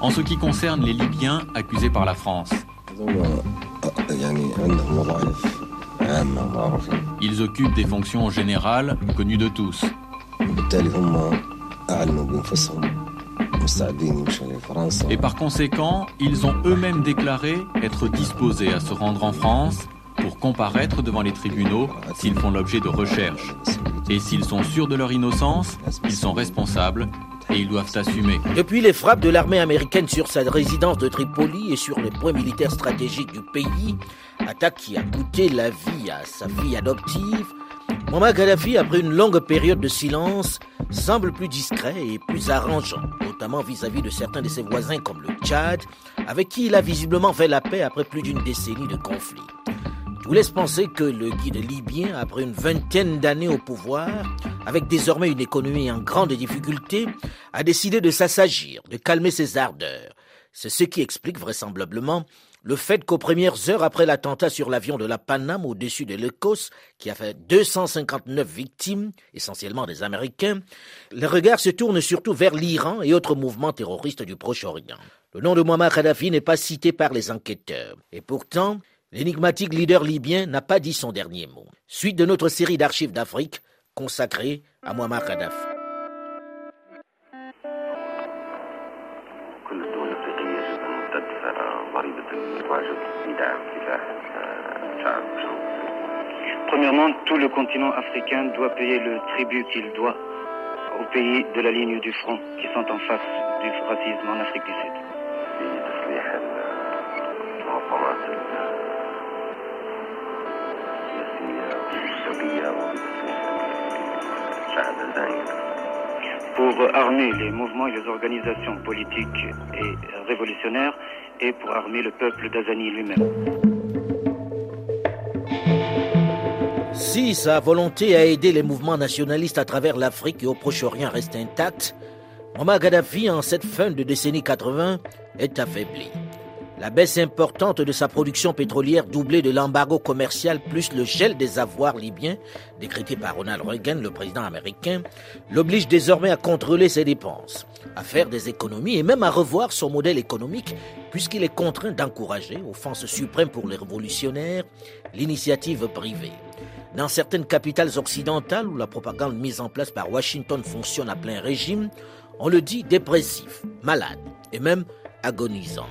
En ce qui concerne les Libyens accusés par la France, ils occupent des fonctions générales connues de tous. Et par conséquent, ils ont eux-mêmes déclaré être disposés à se rendre en France pour comparaître devant les tribunaux s'ils font l'objet de recherches. Et s'ils sont sûrs de leur innocence, ils sont responsables et ils doivent assumer. Depuis les frappes de l'armée américaine sur sa résidence de Tripoli et sur les points militaires stratégiques du pays, attaque qui a coûté la vie à sa fille adoptive, Muammar Gaddafi, après une longue période de silence, semble plus discret et plus arrangeant, notamment vis-à-vis de certains de ses voisins comme le Tchad, avec qui il a visiblement fait la paix après plus d'une décennie de conflits. Tout laisse penser que le guide libyen, après une vingtaine d'années au pouvoir, avec désormais une économie en grande difficulté, a décidé de s'assagir, de calmer ses ardeurs. C'est ce qui explique vraisemblablement le fait qu'aux premières heures après l'attentat sur l'avion de la Paname au-dessus de l'Écosse, qui a fait 259 victimes, essentiellement des Américains, les regards se tournent surtout vers l'Iran et autres mouvements terroristes du Proche-Orient. Le nom de Muammar Kadhafi n'est pas cité par les enquêteurs. Et pourtant, l'énigmatique leader libyen n'a pas dit son dernier mot. Suite de notre série d'archives d'Afrique consacrée à Muammar Kadhafi. Premièrement, tout le continent africain doit payer le tribut qu'il doit aux pays de la ligne du front qui sont en face du racisme en Afrique du Sud. Pour armer les mouvements et les organisations politiques et révolutionnaires et pour armer le peuple d'Azani lui-même. Si sa volonté à aider les mouvements nationalistes à travers l'Afrique et au Proche-Orient reste intacte, Muammar Gaddafi, en cette fin de décennie 80, est affaibli. La baisse importante de sa production pétrolière doublée de l'embargo commercial plus le gel des avoirs libyens, décrété par Ronald Reagan, le président américain, l'oblige désormais à contrôler ses dépenses, à faire des économies et même à revoir son modèle économique puisqu'il est contraint d'encourager, offense suprême pour les révolutionnaires, l'initiative privée. Dans certaines capitales occidentales où la propagande mise en place par Washington fonctionne à plein régime, on le dit dépressif, malade et même agonisant.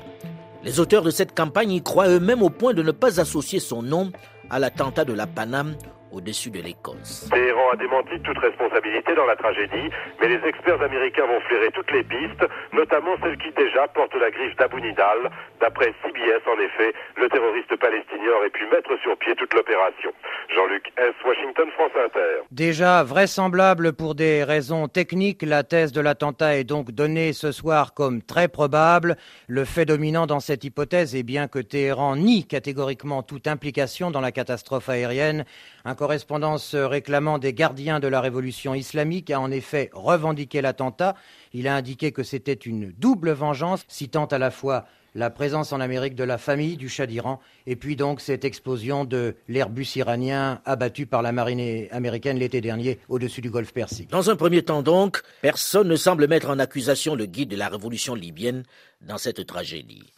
Les auteurs de cette campagne y croient eux-mêmes au point de ne pas associer son nom à l'attentat de la Paname au-dessus de l'Écosse. Téhéran a démenti toute responsabilité dans la tragédie, mais les experts américains vont flairer toutes les pistes, notamment celles qui déjà portent la griffe d'Abu Nidal. D'après CBS, en effet, le terroriste palestinien aurait pu mettre sur pied toute l'opération. Jean-Luc S. Washington, France Inter. Déjà vraisemblable pour des raisons techniques, la thèse de l'attentat est donc donnée ce soir comme très probable. Le fait dominant dans cette hypothèse est bien que Téhéran nie catégoriquement toute implication dans la catastrophe aérienne. Un correspondance réclamant des gardiens de la révolution islamique a en effet revendiqué l'attentat. Il a indiqué que c'était une double vengeance, citant à la fois la présence en Amérique de la famille du Shah d'Iran et puis donc cette explosion de l'Airbus iranien abattu par la marine américaine l'été dernier au-dessus du golfe Persique. Dans un premier temps donc, personne ne semble mettre en accusation le guide de la révolution libyenne dans cette tragédie.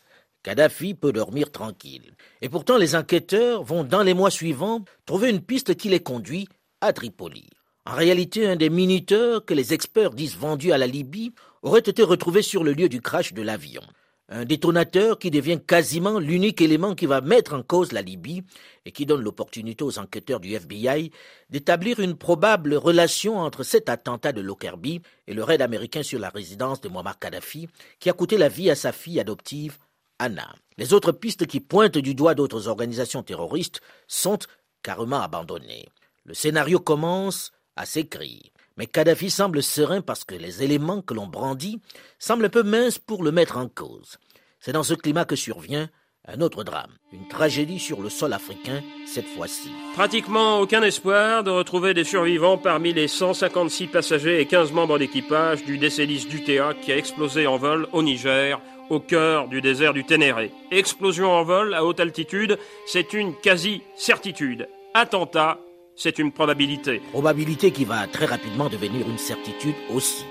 Kadhafi peut dormir tranquille. Et pourtant, les enquêteurs vont, dans les mois suivants, trouver une piste qui les conduit à Tripoli. En réalité, un des minuteurs que les experts disent vendus à la Libye aurait été retrouvé sur le lieu du crash de l'avion. Un détonateur qui devient quasiment l'unique élément qui va mettre en cause la Libye et qui donne l'opportunité aux enquêteurs du FBI d'établir une probable relation entre cet attentat de Lockerbie et le raid américain sur la résidence de Muammar Kadhafi qui a coûté la vie à sa fille adoptive Anna. Les autres pistes qui pointent du doigt d'autres organisations terroristes sont carrément abandonnées. Le scénario commence à s'écrire. Mais Kadhafi semble serein parce que les éléments que l'on brandit semblent un peu minces pour le mettre en cause. C'est dans ce climat que survient un autre drame, une tragédie sur le sol africain cette fois-ci. Pratiquement aucun espoir de retrouver des survivants parmi les 156 passagers et 15 membres d'équipage du Décélis d'UTA qui a explosé en vol au Niger, au cœur du désert du Ténéré. Explosion en vol à haute altitude, c'est une quasi-certitude. Attentat, c'est une probabilité. Probabilité qui va très rapidement devenir une certitude aussi.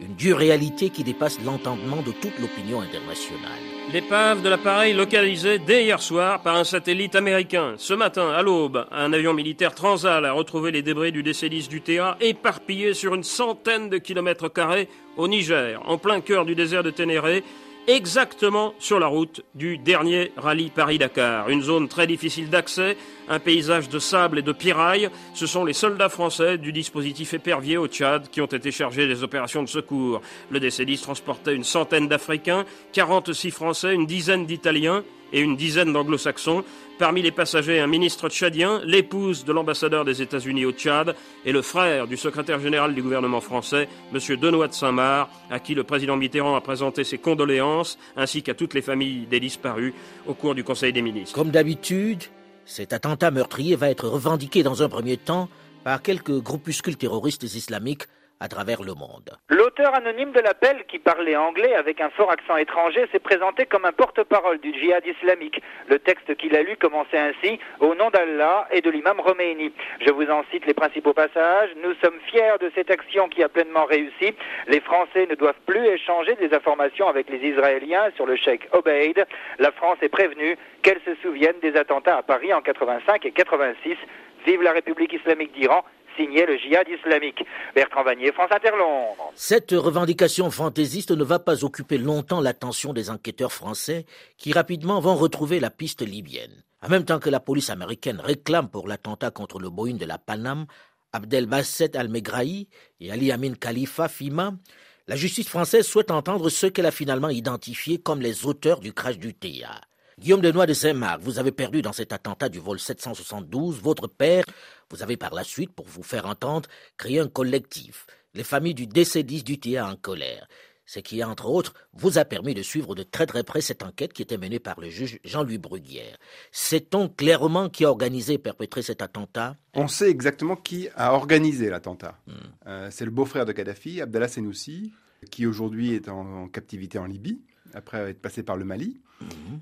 Une dure réalité qui dépasse l'entendement de toute l'opinion internationale. L'épave de l'appareil localisé dès hier soir par un satellite américain. Ce matin, à l'aube, un avion militaire Transal a retrouvé les débris du décélis du TA éparpillés sur une centaine de kilomètres carrés au Niger, en plein cœur du désert de Ténéré, exactement sur la route du dernier rallye Paris-Dakar. Une zone très difficile d'accès, un paysage de sable et de pirailles. Ce sont les soldats français du dispositif épervier au Tchad qui ont été chargés des opérations de secours. Le Décélis transportait une centaine d'Africains, 46 Français, une dizaine d'Italiens et une dizaine d'anglo-saxons. Parmi les passagers, un ministre tchadien, l'épouse de l'ambassadeur des États-Unis au Tchad et le frère du secrétaire général du gouvernement français, M. Denois de Saint-Marc, à qui le président Mitterrand a présenté ses condoléances, ainsi qu'à toutes les familles des disparus au cours du Conseil des ministres. Comme d'habitude, cet attentat meurtrier va être revendiqué dans un premier temps par quelques groupuscules terroristes islamiques à travers le monde. L'auteur anonyme de l'appel, qui parlait anglais avec un fort accent étranger, s'est présenté comme un porte-parole du djihad islamique. Le texte qu'il a lu commençait ainsi Au nom d'Allah et de l'imam Khomeini. Je vous en cite les principaux passages. Nous sommes fiers de cette action qui a pleinement réussi. Les Français ne doivent plus échanger des informations avec les Israéliens sur le cheikh Obeid. La France est prévenue qu'elle se souvienne des attentats à Paris en 85 et 86. Vive la République islamique d'Iran signé le djihad islamique. Bertrand Vanier, France Inter. Cette revendication fantaisiste ne va pas occuper longtemps l'attention des enquêteurs français qui rapidement vont retrouver la piste libyenne. En même temps que la police américaine réclame pour l'attentat contre le Boeing de la Paname Abdel Basset al-Megrahi et Ali Amin Khalifa Fima, la justice française souhaite entendre ceux qu'elle a finalement identifiés comme les auteurs du crash du TA. Guillaume Denois de Saint-Marc, vous avez perdu dans cet attentat du vol 772 votre père. Vous avez par la suite, pour vous faire entendre, créé un collectif. Les familles du décédis du TA en colère. Ce qui, entre autres, vous a permis de suivre de très très près cette enquête qui était menée par le juge Jean-Louis Bruguière. Sait-on clairement qui a organisé et perpétré cet attentat? On sait exactement qui a organisé l'attentat. Hmm. Euh, c'est le beau-frère de Kadhafi, Abdallah Senoussi, qui aujourd'hui est en captivité en Libye après être passé par le Mali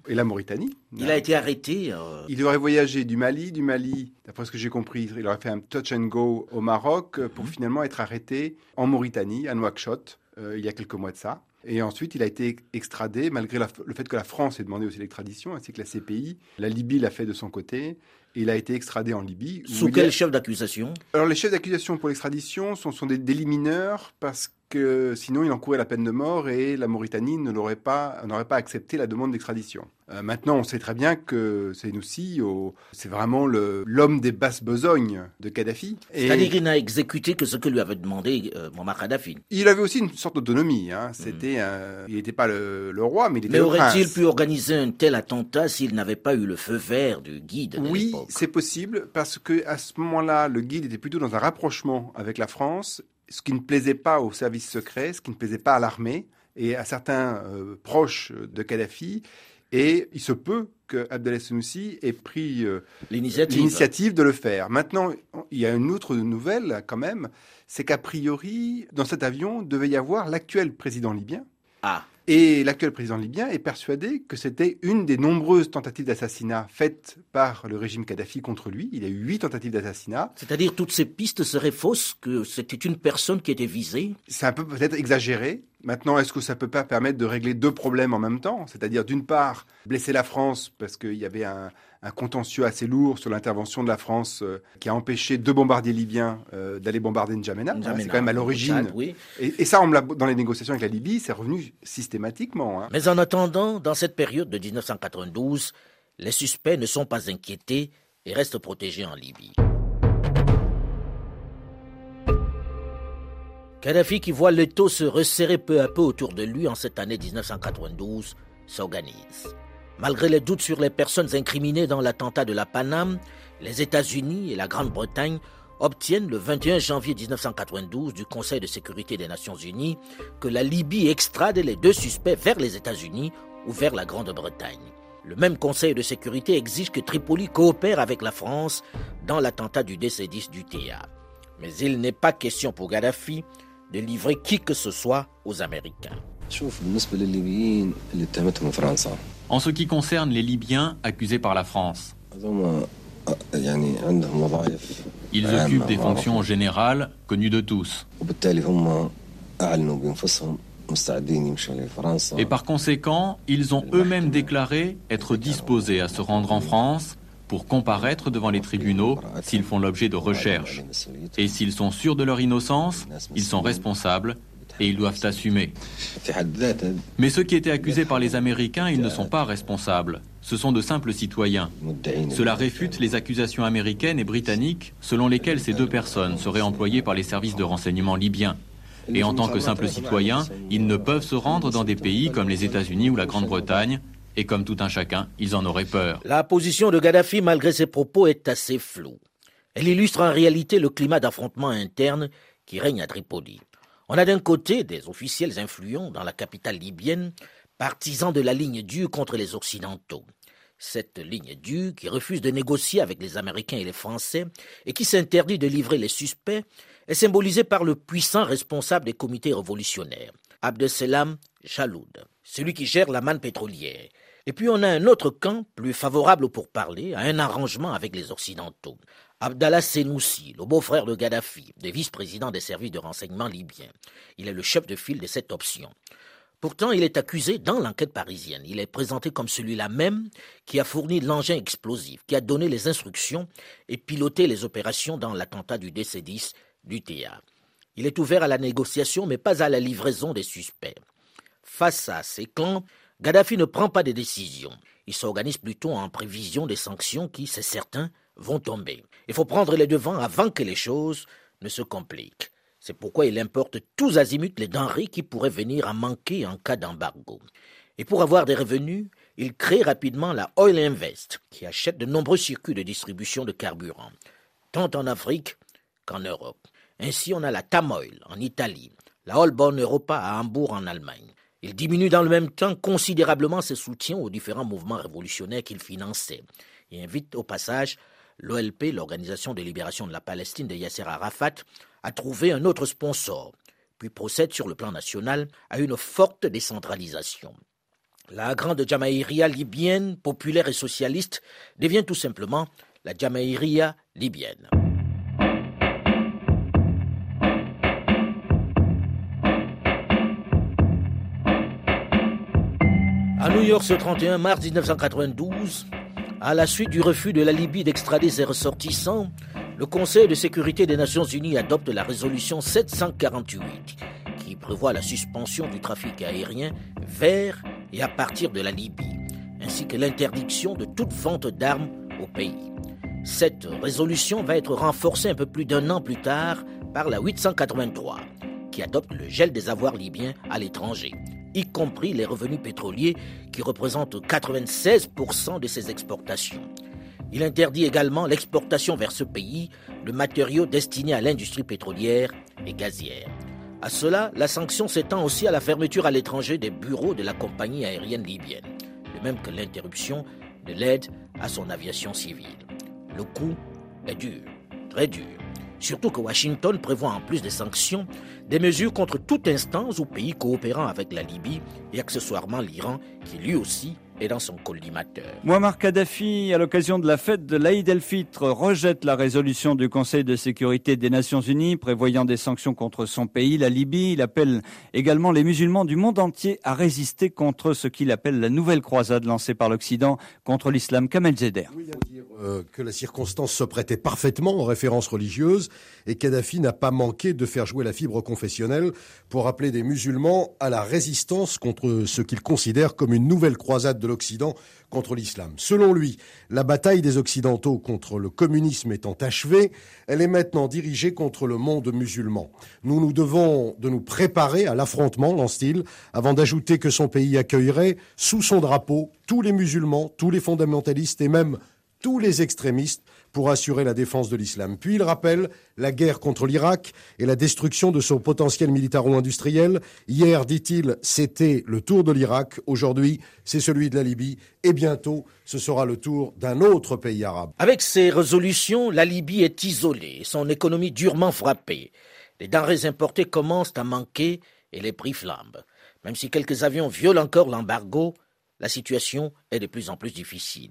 et la Mauritanie. Il a été arrêté. Euh, il aurait voyagé du Mali, du Mali, d'après ce que j'ai compris, il aurait fait un touch and go au Maroc pour mhm. finalement être arrêté en Mauritanie, à Nouakchott, euh, il y a quelques mois de ça. Et ensuite, il a été extradé, malgré le fait que la France ait demandé aussi l'extradition, ainsi que la CPI. La Libye l'a fait de son côté. Et il a été extradé en Libye. Sous quel chef d'accusation? Alors, les chefs d'accusation pour l'extradition sont, sont des délimineurs parce que sinon il encourait la peine de mort et la Mauritanie ne l'aurait pas, n'aurait pas accepté la demande d'extradition. Euh, maintenant, on sait très bien que Senoussi, c'est vraiment l'homme des basses besognes de Kadhafi. C'est-à-dire qu'il n'a exécuté que ce que lui avait demandé euh, Muammar Kadhafi. Il avait aussi une sorte d'autonomie. Hein. C'était, il n'était pas le, roi, mais il était mais aurait-il pu organiser un tel attentat s'il n'avait pas eu le feu vert du guide Oui, c'est possible parce que à ce moment-là, le guide était plutôt dans un rapprochement avec la France ce qui ne plaisait pas aux services secrets, ce qui ne plaisait pas à l'armée et à certains euh, proches de Kadhafi. Et il se peut que Abdel Senoussi ait pris euh, l'initiative de le faire. Maintenant, il y a une autre nouvelle quand même, c'est qu'a priori, dans cet avion, devait y avoir l'actuel président libyen. Ah. Et l'actuel président libyen est persuadé que c'était une des nombreuses tentatives d'assassinat faites par le régime Kadhafi contre lui. Il y a eu huit tentatives d'assassinat. C'est-à-dire toutes ces pistes seraient fausses, que c'était une personne qui était visée? C'est un peu peut-être exagéré, Maintenant, est-ce que ça peut pas permettre de régler deux problèmes en même temps? C'est-à-dire, d'une part, blesser la France parce qu'il y avait un, contentieux assez lourd sur l'intervention de la France euh, qui a empêché deux bombardiers libyens euh, d'aller bombarder N'Djamena. c'est quand même à l'origine. Et, ça, dans les négociations avec la Libye, c'est revenu systématiquement. Hein. Mais en attendant, dans cette période de 1992, les suspects ne sont pas inquiétés et restent protégés en Libye. Kadhafi, qui voit l'étau se resserrer peu à peu autour de lui en cette année 1992, s'organise. Malgré les doutes sur les personnes incriminées dans l'attentat de la Paname, les États-Unis et la Grande-Bretagne obtiennent le 21 janvier 1992 du Conseil de sécurité des Nations Unies que la Libye extrade les deux suspects vers les États-Unis ou vers la Grande-Bretagne. Le même Conseil de sécurité exige que Tripoli coopère avec la France dans l'attentat du DC-10 du TA. Mais il n'est pas question pour Gaddafi de livrer qui que ce soit aux Américains. En ce qui concerne les Libyens accusés par la France, ils occupent des fonctions générales connues de tous. Et par conséquent, ils ont eux-mêmes déclaré être disposés à se rendre en France pour comparaître devant les tribunaux s'ils font l'objet de recherches. Et s'ils sont sûrs de leur innocence, ils sont responsables et ils doivent assumer. Mais ceux qui étaient accusés par les Américains, ils ne sont pas responsables. Ce sont de simples citoyens. Cela réfute les accusations américaines et britanniques selon lesquelles ces deux personnes seraient employées par les services de renseignement libyens. Et en tant que simples citoyens, ils ne peuvent se rendre dans des pays comme les États-Unis ou la Grande-Bretagne et comme tout un chacun, ils en auraient peur. La position de Gaddafi, malgré ses propos, est assez floue. Elle illustre en réalité le climat d'affrontement interne qui règne à Tripoli. On a d'un côté des officiels influents dans la capitale libyenne, partisans de la ligne dure contre les Occidentaux. Cette ligne dure, qui refuse de négocier avec les Américains et les Français et qui s'interdit de livrer les suspects, est symbolisée par le puissant responsable des comités révolutionnaires, Abdeselam Jaloud, celui qui gère la manne pétrolière, et puis on a un autre camp, plus favorable pour parler, à un arrangement avec les Occidentaux. Abdallah Senoussi, le beau-frère de Gaddafi, le vice-président des services de renseignement libyens. Il est le chef de file de cette option. Pourtant, il est accusé dans l'enquête parisienne. Il est présenté comme celui-là même qui a fourni l'engin explosif, qui a donné les instructions et piloté les opérations dans l'attentat du DC-10 du TA. Il est ouvert à la négociation, mais pas à la livraison des suspects. Face à ces clans, Gaddafi ne prend pas de décisions. Il s'organise plutôt en prévision des sanctions qui, c'est certain, vont tomber. Il faut prendre les devants avant que les choses ne se compliquent. C'est pourquoi il importe tous azimuts les denrées qui pourraient venir à manquer en cas d'embargo. Et pour avoir des revenus, il crée rapidement la Oil Invest, qui achète de nombreux circuits de distribution de carburant, tant en Afrique qu'en Europe. Ainsi, on a la Tamoil en Italie, la Holborn Europa à Hambourg en Allemagne, il diminue dans le même temps considérablement ses soutiens aux différents mouvements révolutionnaires qu'il finançait et invite au passage l'OLP, l'Organisation de libération de la Palestine de Yasser Arafat, à trouver un autre sponsor, puis procède sur le plan national à une forte décentralisation. La grande Jamaïria libyenne, populaire et socialiste, devient tout simplement la Jamaïria libyenne. New York, ce 31 mars 1992, à la suite du refus de la Libye d'extrader ses ressortissants, le Conseil de sécurité des Nations Unies adopte la résolution 748 qui prévoit la suspension du trafic aérien vers et à partir de la Libye, ainsi que l'interdiction de toute vente d'armes au pays. Cette résolution va être renforcée un peu plus d'un an plus tard par la 883, qui adopte le gel des avoirs libyens à l'étranger y compris les revenus pétroliers qui représentent 96% de ses exportations. Il interdit également l'exportation vers ce pays de matériaux destinés à l'industrie pétrolière et gazière. À cela, la sanction s'étend aussi à la fermeture à l'étranger des bureaux de la compagnie aérienne libyenne, de même que l'interruption de l'aide à son aviation civile. Le coup est dur, très dur. Surtout que Washington prévoit en plus des sanctions des mesures contre toute instance ou pays coopérant avec la Libye et accessoirement l'Iran qui lui aussi et dans son collimateur. Muammar Kadhafi, à l'occasion de la fête de l'Aïd el-Fitr, rejette la résolution du Conseil de sécurité des Nations Unies prévoyant des sanctions contre son pays, la Libye. Il appelle également les musulmans du monde entier à résister contre ce qu'il appelle la nouvelle croisade lancée par l'Occident contre l'islam. Kamel Zeder. Oui, dire euh, que la circonstance se prêtait parfaitement aux références religieuses et Kadhafi n'a pas manqué de faire jouer la fibre confessionnelle pour appeler des musulmans à la résistance contre ce qu'il considère comme une nouvelle croisade de l'Occident contre l'islam. Selon lui, la bataille des Occidentaux contre le communisme étant achevée, elle est maintenant dirigée contre le monde musulman. Nous nous devons de nous préparer à l'affrontement, lance-t-il, avant d'ajouter que son pays accueillerait sous son drapeau tous les musulmans, tous les fondamentalistes et même tous les extrémistes pour assurer la défense de l'islam. Puis il rappelle la guerre contre l'Irak et la destruction de son potentiel militaro-industriel. Hier, dit-il, c'était le tour de l'Irak. Aujourd'hui, c'est celui de la Libye. Et bientôt, ce sera le tour d'un autre pays arabe. Avec ces résolutions, la Libye est isolée, son économie durement frappée. Les denrées importées commencent à manquer et les prix flambent. Même si quelques avions violent encore l'embargo, la situation est de plus en plus difficile.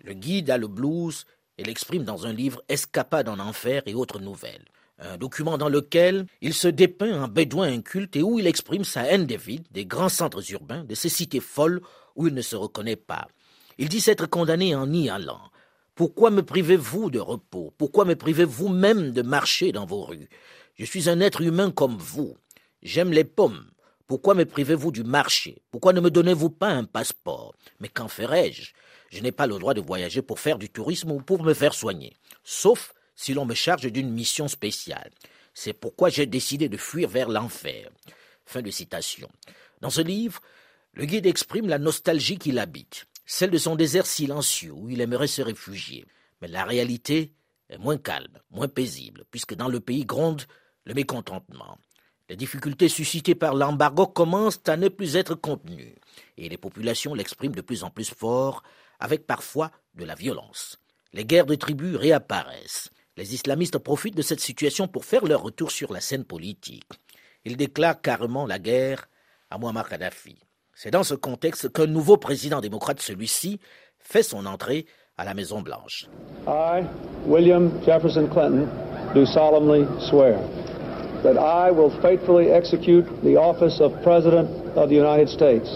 Le guide a le blues et l'exprime dans un livre Escapade en enfer et autres nouvelles. Un document dans lequel il se dépeint en bédouin inculte et où il exprime sa haine des villes, des grands centres urbains, de ces cités folles où il ne se reconnaît pas. Il dit s'être condamné en y allant. Pourquoi me privez-vous de repos? Pourquoi me privez-vous même de marcher dans vos rues? Je suis un être humain comme vous. J'aime les pommes. Pourquoi me privez-vous du marché? Pourquoi ne me donnez-vous pas un passeport? Mais qu'en ferais-je Je, n'ai pas le droit de voyager pour faire du tourisme ou pour me faire soigner, sauf si l'on me charge d'une mission spéciale. C'est pourquoi j'ai décidé de fuir vers l'enfer. Fin de citation. Dans ce livre, le guide exprime la nostalgie qu'il habite, celle de son désert silencieux où il aimerait se réfugier. Mais la réalité est moins calme, moins paisible, puisque dans le pays gronde le mécontentement. Les difficultés suscitées par l'embargo commencent à ne plus être contenues, et les populations l'expriment de plus en plus fort, avec parfois de la violence. Les guerres de tribus réapparaissent. Les islamistes profitent de cette situation pour faire leur retour sur la scène politique. Ils déclarent carrément la guerre à Muammar Kadhafi. C'est dans ce contexte qu'un nouveau président démocrate, celui-ci, fait son entrée à la Maison Blanche. I, William Jefferson Clinton, do solemnly swear that I will faithfully execute the office of President of the United States.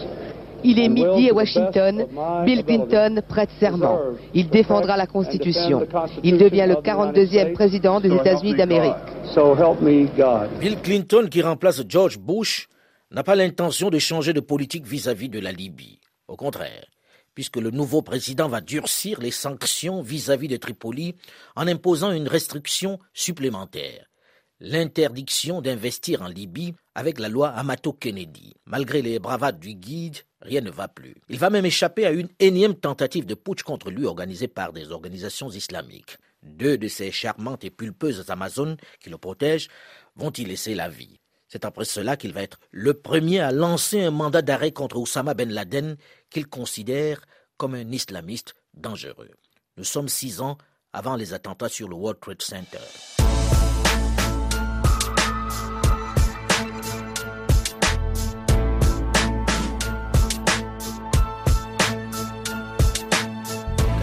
Il est midi à Washington. Bill Clinton prête serment. Il défendra la Constitution. Il devient le 42e président des États-Unis d'Amérique. Bill Clinton, qui remplace George Bush, n'a pas l'intention de changer de politique vis-à-vis de la Libye. Au contraire, puisque le nouveau président va durcir les sanctions vis-à-vis de Tripoli en imposant une restriction supplémentaire l'interdiction d'investir en Libye avec la loi Amato-Kennedy. Malgré les bravades du guide, rien ne va plus. Il va même échapper à une énième tentative de putsch contre lui organisée par des organisations islamiques. Deux de ces charmantes et pulpeuses Amazones qui le protègent vont y laisser la vie. C'est après cela qu'il va être le premier à lancer un mandat d'arrêt contre Oussama Ben Laden qu'il considère comme un islamiste dangereux. Nous sommes six ans avant les attentats sur le World Trade Center.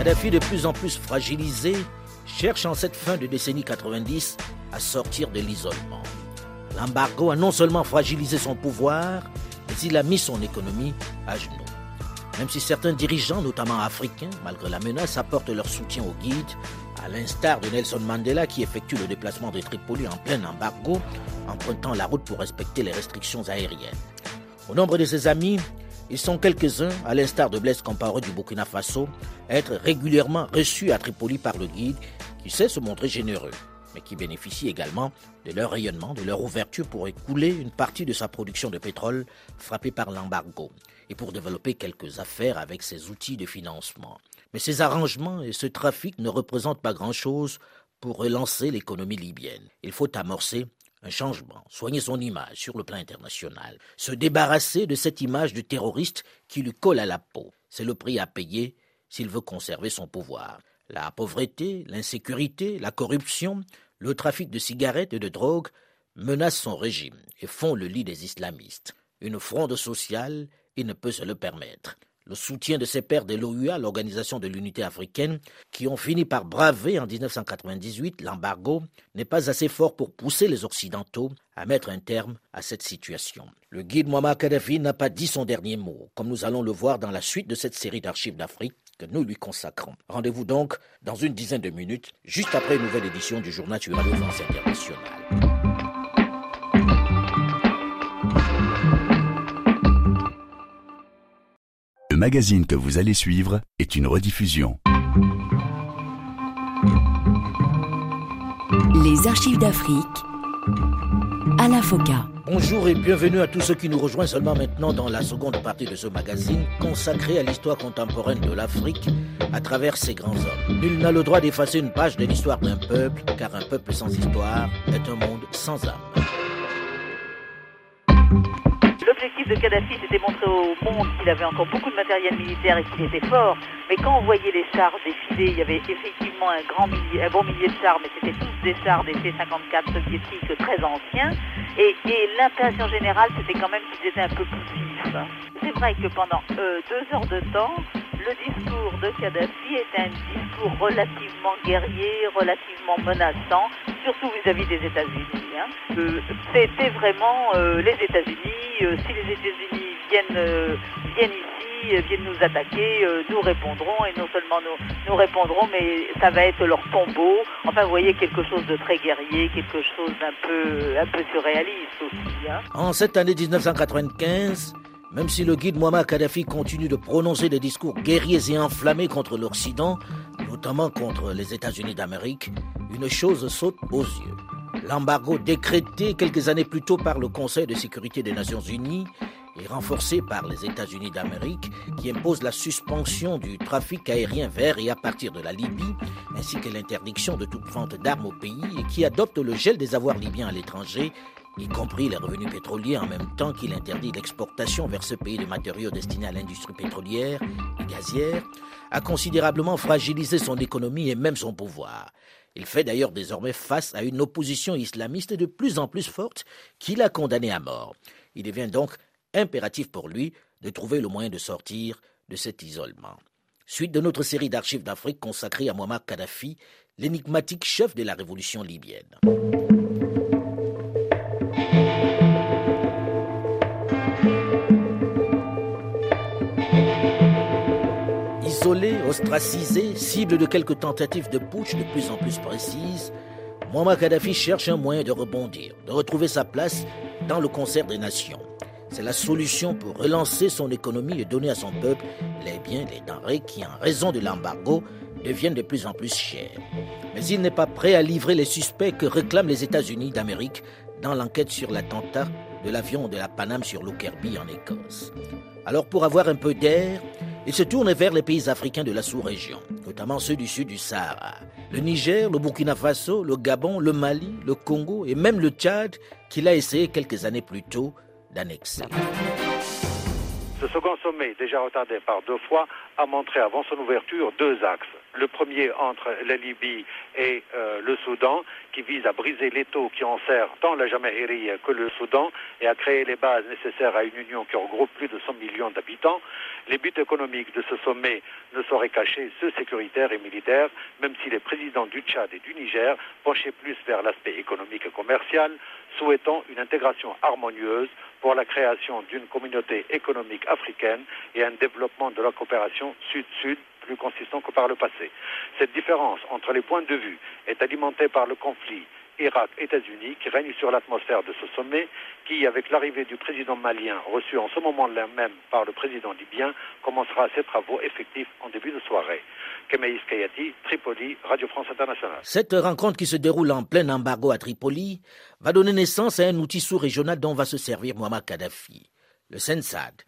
Kadhafi, de plus en plus fragilisé, cherche en cette fin de décennie 90 à sortir de l'isolement. L'embargo a non seulement fragilisé son pouvoir, mais il a mis son économie à genoux. Même si certains dirigeants, notamment africains, malgré la menace, apportent leur soutien au guide, à l'instar de Nelson Mandela qui effectue le déplacement de Tripoli en plein embargo, empruntant la route pour respecter les restrictions aériennes. Au nombre de ses amis, ils sont quelques-uns, à l'instar de Blaise Compaoré du Burkina Faso, à être régulièrement reçus à Tripoli par le guide, qui sait se montrer généreux, mais qui bénéficie également de leur rayonnement, de leur ouverture pour écouler une partie de sa production de pétrole frappée par l'embargo, et pour développer quelques affaires avec ses outils de financement. Mais ces arrangements et ce trafic ne représentent pas grand-chose pour relancer l'économie libyenne. Il faut amorcer un changement, soigner son image sur le plan international, se débarrasser de cette image de terroriste qui lui colle à la peau. C'est le prix à payer s'il veut conserver son pouvoir. La pauvreté, l'insécurité, la corruption, le trafic de cigarettes et de drogues menacent son régime et font le lit des islamistes. Une fronde sociale, il ne peut se le permettre le soutien de ses pairs de l'OUA, l'Organisation de l'Unité africaine, qui ont fini par braver en 1998 l'embargo, n'est pas assez fort pour pousser les Occidentaux à mettre un terme à cette situation. Le guide Muammar Kadhafi n'a pas dit son dernier mot, comme nous allons le voir dans la suite de cette série d'archives d'Afrique que nous lui consacrons. Rendez-vous donc dans une dizaine de minutes, juste après une nouvelle édition du journal sur Radio France Le magazine que vous allez suivre est une rediffusion. Les archives d'Afrique, à la FOCA. Bonjour et bienvenue à tous ceux qui nous rejoignent seulement maintenant dans la seconde partie de ce magazine consacré à l'histoire contemporaine de l'Afrique à travers ses grands hommes. Nul n'a le droit d'effacer une page de l'histoire d'un peuple, car un peuple sans histoire est un monde sans âme. De Kadhafi, c'était montrer au monde qu'il avait encore beaucoup de matériel militaire et qu'il était fort. Mais quand on voyait les chars défiler, il y avait effectivement un, grand millier, un bon millier de chars, mais c'était tous des chars des T-54 soviétiques très anciens. Et, l'impression générale, c'était quand même qu'ils étaient un peu plus vifs. C'est vrai que pendant euh, deux heures de temps, le discours de Kadhafi était un discours relativement guerrier, relativement menaçant, surtout vis-à-vis des États-Unis. Hein. Euh, c'était vraiment euh, les États-Unis. Euh, si les États-Unis viennent, viennent ici, viennent nous attaquer, nous répondrons et non seulement nous, nous répondrons, mais ça va être leur tombeau. Enfin, vous voyez quelque chose de très guerrier, quelque chose d'un peu, un peu surréaliste aussi. Hein. En cette année 1995, même si le guide Muammar Kadhafi continue de prononcer des discours guerriers et enflammés contre l'Occident, notamment contre les États-Unis d'Amérique, une chose saute aux yeux. L'embargo décrété quelques années plus tôt par le Conseil de sécurité des Nations Unies et renforcé par les États-Unis d'Amérique qui impose la suspension du trafic aérien vers et à partir de la Libye, ainsi que l'interdiction de toute vente d'armes au pays et qui adopte le gel des avoirs libyens à l'étranger y compris les revenus pétroliers, en même temps qu'il interdit l'exportation vers ce pays de matériaux destinés à l'industrie pétrolière et gazière, a considérablement fragilisé son économie et même son pouvoir. Il fait d'ailleurs désormais face à une opposition islamiste de plus en plus forte qui l'a condamné à mort. Il devient donc impératif pour lui de trouver le moyen de sortir de cet isolement. Suite de notre série d'archives d'Afrique consacrée à Muammar Kadhafi, l'énigmatique chef de la révolution libyenne. Isolé, ostracisé, cible de quelques tentatives de putsch de plus en plus précises, Muammar Kadhafi cherche un moyen de rebondir, de retrouver sa place dans le concert des nations. C'est la solution pour relancer son économie et donner à son peuple les biens, les denrées qui, en raison de l'embargo, deviennent de plus en plus chers. Mais il n'est pas prêt à livrer les suspects que réclament les États-Unis d'Amérique dans l'enquête sur l'attentat de l'avion de la Paname sur Lockerbie en Écosse. Alors pour avoir un peu d'air, il se tourne vers les pays africains de la sous-région, notamment ceux du sud du Sahara. Le Niger, le Burkina Faso, le Gabon, le Mali, le Congo et même le Tchad qu'il a essayé quelques années plus tôt d'annexer. Ce second sommet, déjà retardé par deux fois, a montré avant son ouverture deux axes. Le premier entre la Libye et euh, le Soudan, qui vise à briser l'étau qui en sert tant la Jamaïrie que le Soudan et à créer les bases nécessaires à une union qui regroupe plus de 100 millions d'habitants. Les buts économiques de ce sommet ne sauraient cacher ceux sécuritaires et militaires, même si les présidents du Tchad et du Niger penchaient plus vers l'aspect économique et commercial, souhaitant une intégration harmonieuse pour la création d'une communauté économique africaine et un développement de la coopération sud-sud plus consistant que par le passé. Cette différence entre les points de vue est alimentée par le conflit Irak-États-Unis qui règne sur l'atmosphère de ce sommet qui, avec l'arrivée du président malien reçu en ce moment-là même par le président libyen, commencera ses travaux effectifs en début de soirée. Kemeïs Kayati, Tripoli, Radio France Internationale. Cette rencontre qui se déroule en plein embargo à Tripoli va donner naissance à un outil sous-régional dont va se servir Muammar Kadhafi, le SENSAD,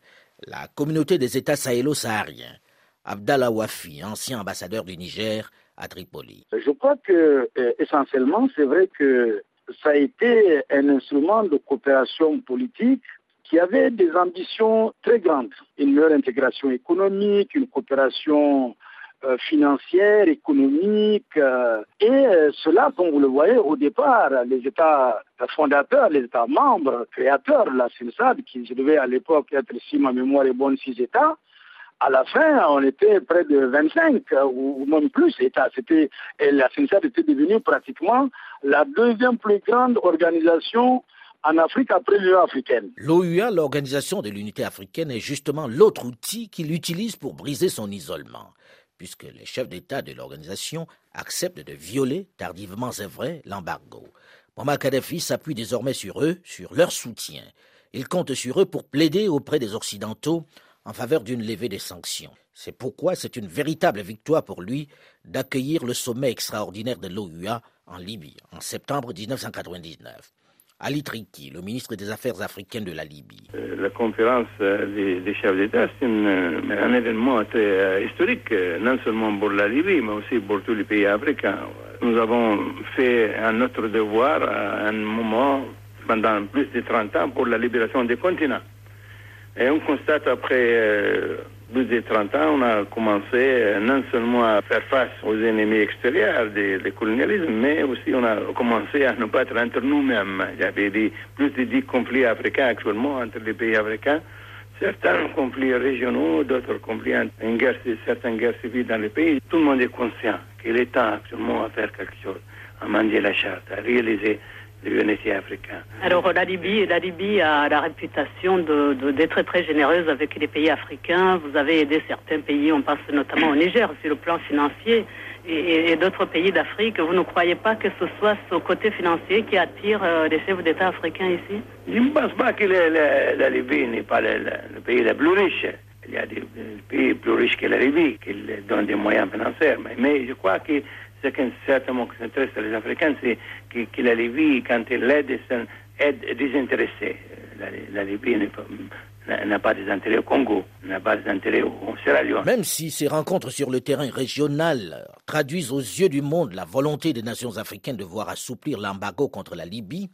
la communauté des États sahélo-sahariens. Abdallah Wafi, ancien ambassadeur du Niger à Tripoli. Je crois que euh, essentiellement, c'est vrai que ça a été un instrument de coopération politique qui avait des ambitions très grandes. Une meilleure intégration économique, une coopération euh, financière, économique. Euh, et cela, comme vous le voyez, au départ, les États fondateurs, les États membres, créateurs la SINSAD, qui devaient à l'époque être, si ma mémoire est bonne, six États, à la fin, on était près de 25 ou même plus. C'était, et la SINSAD était devenue pratiquement la deuxième plus grande organisation en Afrique après l'Union africaine. L'OUA, l'Organisation de l'Unité africaine, est justement l'autre outil qu'il utilise pour briser son isolement, puisque les chefs d'État de l'organisation acceptent de violer, tardivement c'est vrai, l'embargo. Muammar Kadhafi s'appuie désormais sur eux, sur leur soutien. Il compte sur eux pour plaider auprès des Occidentaux en faveur d'une levée des sanctions. C'est pourquoi c'est une véritable victoire pour lui d'accueillir le sommet extraordinaire de l'OUA en Libye en septembre 1999. Ali Triki, le ministre des Affaires africaines de la Libye. Euh, la conférence euh, des, chefs d'État, c'est euh, un événement très historique, non seulement pour la Libye, mais aussi pour tous les pays africains. Nous avons fait un notre devoir à un moment, pendant plus de 30 ans, pour la libération des continents. Et on constate après plus de 30 ans, on a commencé euh, non seulement à faire face aux ennemis extérieurs du colonialisme, mais aussi on a commencé à pas être entre nous-mêmes. Il y avait plus de 10 conflits africains actuellement entre les pays africains. Certains conflits régionaux, d'autres conflits, une guerre, certaines guerres civiles dans les pays. Tout le monde est conscient qu'il est temps actuellement à faire quelque chose, à mendier la charte, à réaliser africain. Alors la Libye, la Libye a la réputation d'être de, très généreuse avec les pays africains. Vous avez aidé certains pays, on pense notamment au Niger sur le plan financier et, d'autres pays d'Afrique. Vous ne croyez pas que ce soit ce côté financier qui attire euh, les chefs d'État africains ici? Je ne pense pas que la, Libye n'est pas le, pays le plus riche. Il y a des, pays plus riches que la Libye qui donnent des moyens financiers. Mais, mais je crois que ce qui certainement intéresse les Africains, c'est que, la Libye, quand elle aide, aide désintéressée. La, la Libye n'a pas des intérêts au Congo, n'a pas des intérêts au Sierra Leone. Même si ces rencontres sur le terrain régional traduisent aux yeux du monde la volonté des nations africaines de voir assouplir l'embargo contre la Libye,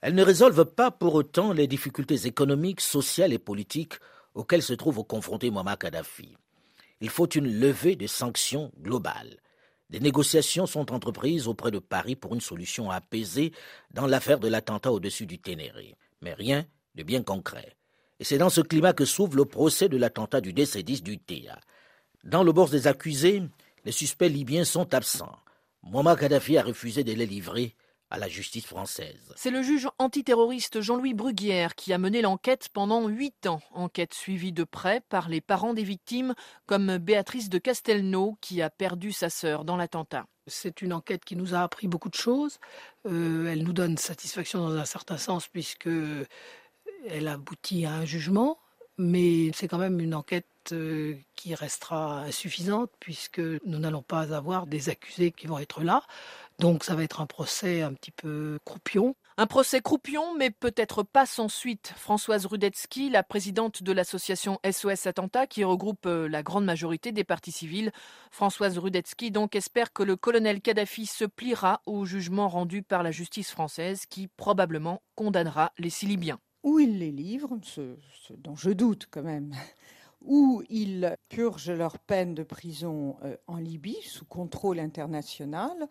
elles ne résolvent pas pour autant les difficultés économiques, sociales et politiques auxquelles se trouve confronté Muammar Kadhafi. Il faut une levée des sanctions globales. Des négociations sont entreprises auprès de Paris pour une solution apaisée dans l'affaire de l'attentat au-dessus du Ténéré. Mais rien de bien concret. Et c'est dans ce climat que s'ouvre le procès de l'attentat du décédiste du TEA. Dans le bord des accusés, les suspects libyens sont absents. Muammar Kadhafi a refusé de les livrer à la justice française. C'est le juge antiterroriste Jean-Louis Bruguière qui a mené l'enquête pendant huit ans. Enquête suivie de près par les parents des victimes, comme Béatrice de Castelnau, qui a perdu sa sœur dans l'attentat. C'est une enquête qui nous a appris beaucoup de choses. Euh, elle nous donne satisfaction dans un certain sens, puisque elle aboutit à un jugement, mais c'est quand même une enquête euh, qui restera insuffisante puisque nous n'allons pas avoir des accusés qui vont être là. Donc ça va être un procès un petit peu croupion. Un procès croupion, mais peut-être pas sans suite. Françoise Rudetsky, la présidente de l'association SOS Attentat, qui regroupe euh, la grande majorité des partis civils. Françoise Rudetsky donc espère que le colonel Kadhafi se pliera au jugement rendu par la justice française, qui probablement condamnera les six Libyens. Où il les livre, ce, dont je doute quand même, où ils purgent leur peine de prison euh, en Libye sous contrôle international,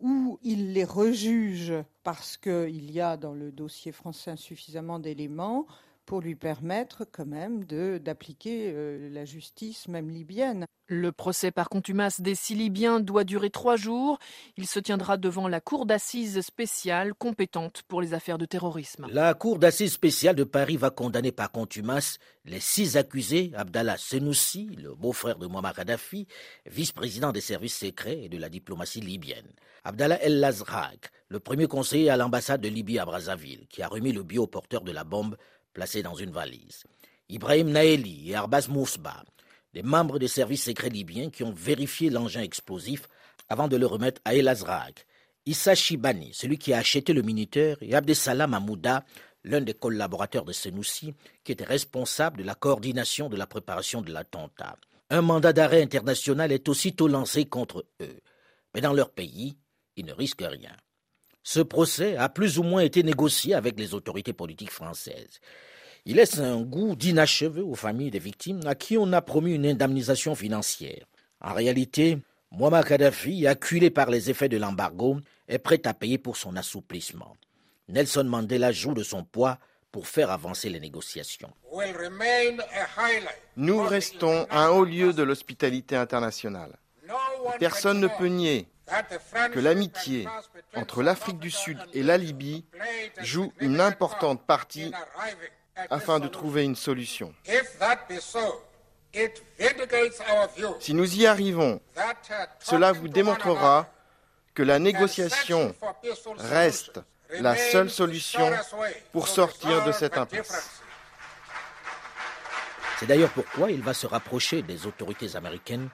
ou il les rejuge parce qu'il y a dans le dossier français insuffisamment d'éléments pour lui permettre quand même d'appliquer euh, la justice même libyenne. Le procès par contumace des six Libyens doit durer trois jours. Il se tiendra devant la Cour d'assises spéciale compétente pour les affaires de terrorisme. La Cour d'assises spéciale de Paris va condamner par contumace les six accusés, Abdallah Senoussi, le beau-frère de Muammar Kadhafi, vice-président des services secrets et de la diplomatie libyenne. Abdallah El Lazraq, le premier conseiller à l'ambassade de Libye à Brazzaville, qui a remis le bioporteur de la bombe placé dans une valise. Ibrahim Naeli et Arbaz Mousba, des membres des services secrets libyens qui ont vérifié l'engin explosif avant de le remettre à El Azraq. Issa Shibani, celui qui a acheté le Minuteur, et Abdesalam Amouda, l'un des collaborateurs de Senoussi, qui était responsable de la coordination de la préparation de l'attentat. Un mandat d'arrêt international est aussitôt lancé contre eux. Mais dans leur pays, ils ne risquent rien. Ce procès a plus ou moins été négocié avec les autorités politiques françaises. Il laisse un goût d'inachevé aux familles des victimes à qui on a promis une indemnisation financière. En réalité, Muammar Kadhafi, acculé par les effets de l'embargo, est prêt à payer pour son assouplissement. Nelson Mandela joue de son poids pour faire avancer les négociations. Nous restons un haut lieu de l'hospitalité internationale. Personne ne peut nier que l'amitié entre l'Afrique du Sud et la Libye joue une importante partie afin de trouver une solution. Si nous y arrivons, cela vous démontrera que la négociation reste la seule solution pour sortir de cette impasse. C'est d'ailleurs pourquoi il va se rapprocher des autorités américaines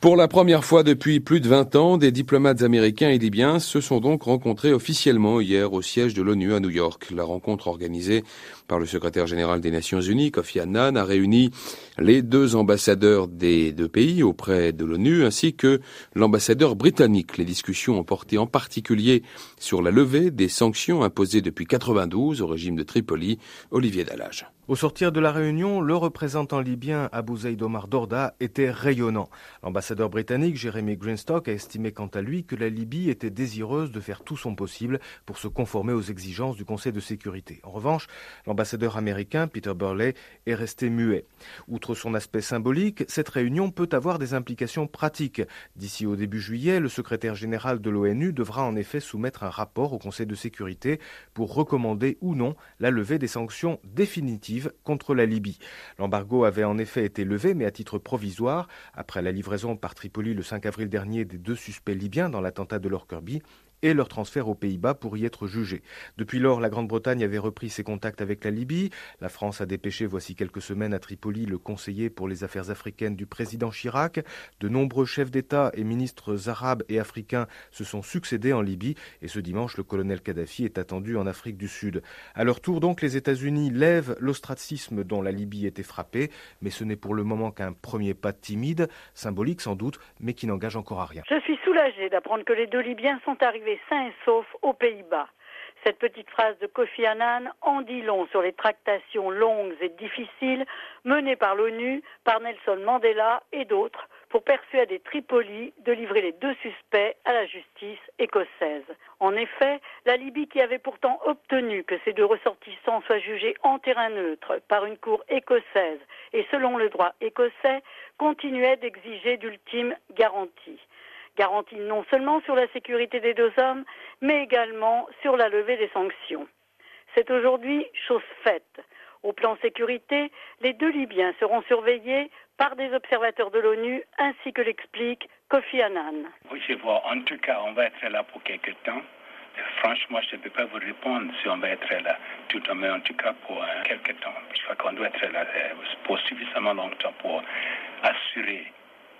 Pour la première fois depuis plus de 20 ans, des diplomates américains et libyens se sont donc rencontrés officiellement hier au siège de l'ONU à New York. La rencontre organisée par le secrétaire général des Nations Unies, Kofi Annan, a réuni les deux ambassadeurs des deux pays auprès de l'ONU ainsi que l'ambassadeur britannique. Les discussions ont porté en particulier sur la levée des sanctions imposées depuis 92 au régime de Tripoli, Olivier Dallage. Au sortir de la réunion, le représentant libyen Abou Zaid Omar Dorda était rayonnant. L'ambassadeur britannique Jeremy Greenstock a estimé quant à lui que la Libye était désireuse de faire tout son possible pour se conformer aux exigences du Conseil de sécurité. En revanche, l'ambassadeur américain Peter Burley est resté muet. Outre son aspect symbolique, cette réunion peut avoir des implications pratiques. D'ici au début juillet, le secrétaire général de l'ONU devra en effet soumettre un rapport au Conseil de sécurité pour recommander ou non la levée des sanctions définitives contre la Libye. L'embargo avait en effet été levé, mais à titre provisoire, après la livraison par Tripoli le 5 avril dernier des deux suspects libyens dans l'attentat de Lockerbie et leur transfert aux Pays-Bas pour y être jugés. Depuis lors, la Grande-Bretagne avait repris ses contacts avec la Libye. La France a dépêché voici quelques semaines à Tripoli le conseiller pour les affaires africaines du président Chirac. De nombreux chefs d'État et ministres arabes et africains se sont succédés en Libye et ce dimanche, le colonel Kadhafi est attendu en Afrique du Sud. À leur tour, donc, les États-Unis lèvent l'ostracisme dont la Libye était frappée, mais ce n'est pour le moment qu'un premier pas timide, symbolique sans doute, mais qui n'engage encore à rien. Je suis soulagé d'apprendre que les deux Libyens sont arrivés sains et saufs aux Pays-Bas. Cette petite phrase de Kofi Annan en dit long sur les tractations longues et difficiles menées par l'ONU, par Nelson Mandela et d'autres pour persuader Tripoli de livrer les deux suspects à la justice écossaise. En effet, la Libye qui avait pourtant obtenu que ces deux ressortissants soient jugés en terrain neutre par une cour écossaise et selon le droit écossais, continuait d'exiger d'ultimes garanties garantie non seulement sur la sécurité des deux hommes, mais également sur la levée des sanctions. C'est aujourd'hui chose faite. Au plan sécurité, les deux Libyens seront surveillés par des observateurs de l'ONU, ainsi que l'explique Kofi Annan. Oui, je vois. En tout cas, on va être là pour quelques temps. Franchement, je ne peux pas vous répondre si on va être là tout le mais en tout cas pour euh, quelques temps. Je crois qu'on doit être là euh, pour suffisamment longtemps pour assurer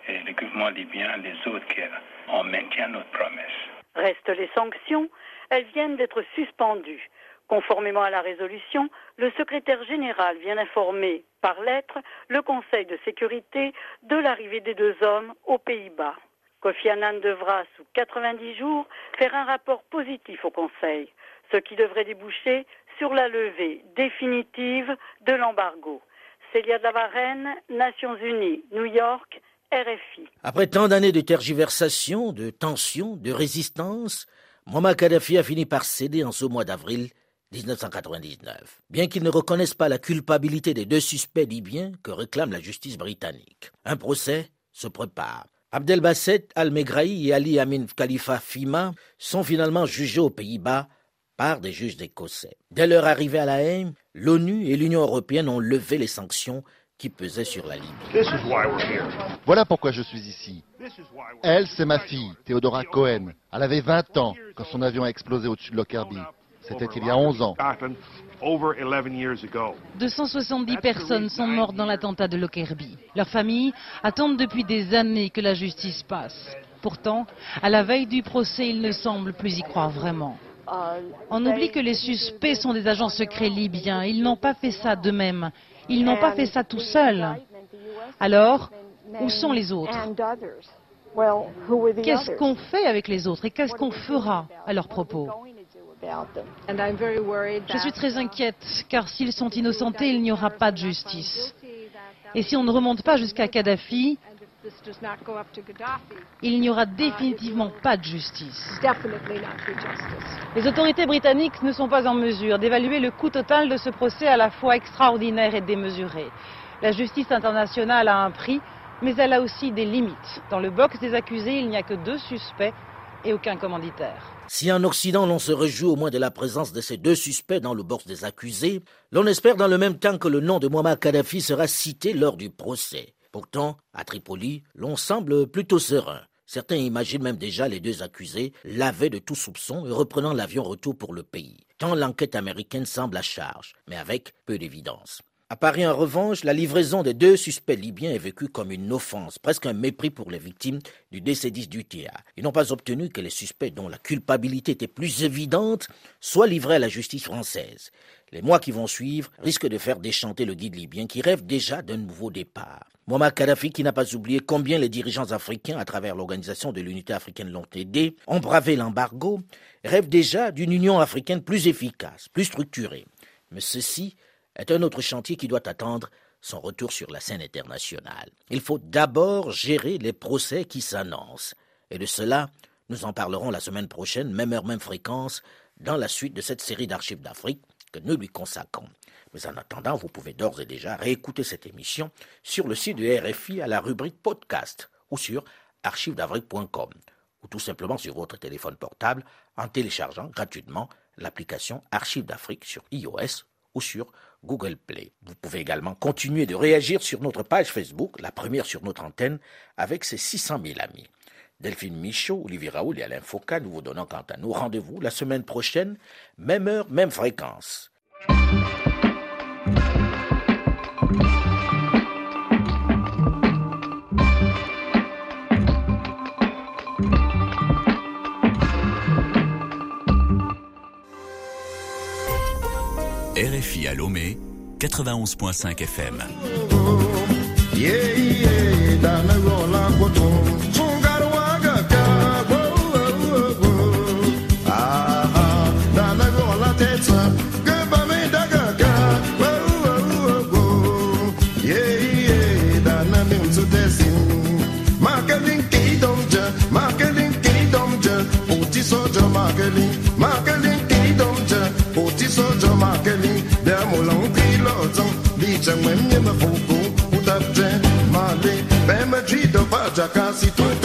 et le gouvernement libyen, les autres, on maintient notre promesse. Restent les sanctions. Elles viennent d'être suspendues. Conformément à la résolution, le secrétaire général vient d'informer par lettre le Conseil de sécurité de l'arrivée des deux hommes aux Pays-Bas. Kofi Annan devra, sous 90 jours, faire un rapport positif au Conseil, ce qui devrait déboucher sur la levée définitive de l'embargo. Célia Davarenne, Nations Unies, New York, après tant d'années de tergiversation, de tension, de résistance, Muammar Kadhafi a fini par céder en ce mois d'avril 1999, bien qu'il ne reconnaisse pas la culpabilité des deux suspects libyens que réclame la justice britannique. Un procès se prépare. Abdelbasset Al-Megrahi et Ali Amin Khalifa Fima sont finalement jugés aux Pays-Bas par des juges écossais. Dès leur arrivée à la haine, l'ONU et l'Union européenne ont levé les sanctions qui pesait sur la Libye. Voilà pourquoi je suis ici. Elle, c'est ma fille, Theodora Cohen. Elle avait 20 ans quand son avion a explosé au-dessus de Lockerbie. C'était il y a 11 ans. 270 personnes sont mortes dans l'attentat de Lockerbie. Leurs familles attendent depuis des années que la justice passe. Pourtant, à la veille du procès, ils ne semblent plus y croire vraiment. On oublie que les suspects sont des agents secrets libyens. Ils n'ont pas fait ça d'eux-mêmes. Ils n'ont pas fait ça tout seuls. Alors, où sont les autres? Qu'est-ce qu'on fait avec les autres et qu'est-ce qu'on fera à leur propos? Je suis très inquiète car s'ils sont innocentés, il n'y aura pas de justice. Et si on ne remonte pas jusqu'à Kadhafi, il n'y aura définitivement pas de justice. Les autorités britanniques ne sont pas en mesure d'évaluer le coût total de ce procès à la fois extraordinaire et démesuré. La justice internationale a un prix, mais elle a aussi des limites. Dans le box des accusés, il n'y a que deux suspects et aucun commanditaire. Si en Occident l'on se réjouit au moins de la présence de ces deux suspects dans le box des accusés, l'on espère dans le même temps que le nom de Muammar Kadhafi sera cité lors du procès. Pourtant, à Tripoli, l'on semble plutôt serein. Certains imaginent même déjà les deux accusés lavés de tout soupçon et reprenant l'avion retour pour le pays, tant l'enquête américaine semble à charge, mais avec peu d'évidence. À Paris, en revanche, la livraison des deux suspects libyens est vécue comme une offense, presque un mépris pour les victimes du décédiste du TIA. Ils n'ont pas obtenu que les suspects dont la culpabilité était plus évidente soient livrés à la justice française. Les mois qui vont suivre risquent de faire déchanter le guide libyen qui rêve déjà d'un nouveau départ. Muammar Kadhafi, qui n'a pas oublié combien les dirigeants africains, à travers l'Organisation de l'Unité africaine, l'ont aidé, ont bravé l'embargo, rêve déjà d'une Union africaine plus efficace, plus structurée. Mais ceci est un autre chantier qui doit attendre son retour sur la scène internationale. Il faut d'abord gérer les procès qui s'annoncent. Et de cela, nous en parlerons la semaine prochaine, même heure, même fréquence, dans la suite de cette série d'archives d'Afrique que nous lui consacrons. Mais en attendant, vous pouvez d'ores et déjà réécouter cette émission sur le site de RFI à la rubrique podcast ou sur archivesdafrique.com ou tout simplement sur votre téléphone portable en téléchargeant gratuitement l'application Archives d'Afrique sur iOS ou sur Google Play. Vous pouvez également continuer de réagir sur notre page Facebook, la première sur notre antenne, avec ses 600 000 amis. Delphine Michaud, Olivier Raoul et Alain Foucault, nous vous donnons quant à nous rendez-vous la semaine prochaine, même heure, même fréquence. RFI à Lomé, 91.5 FM. 说着马给你，两目龙皮老总，你正为你们服务，不得罪，马里，白马去都把这卡西吞。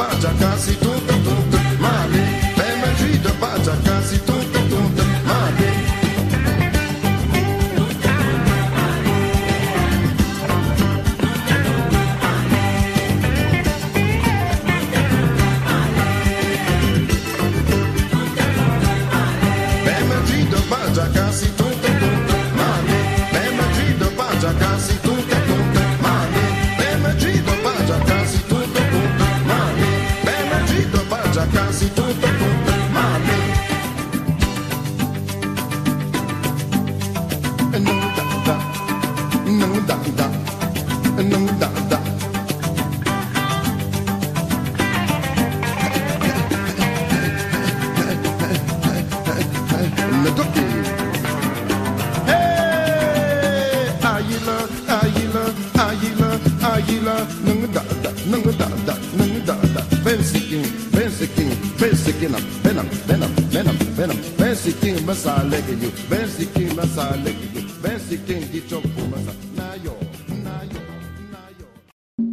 para.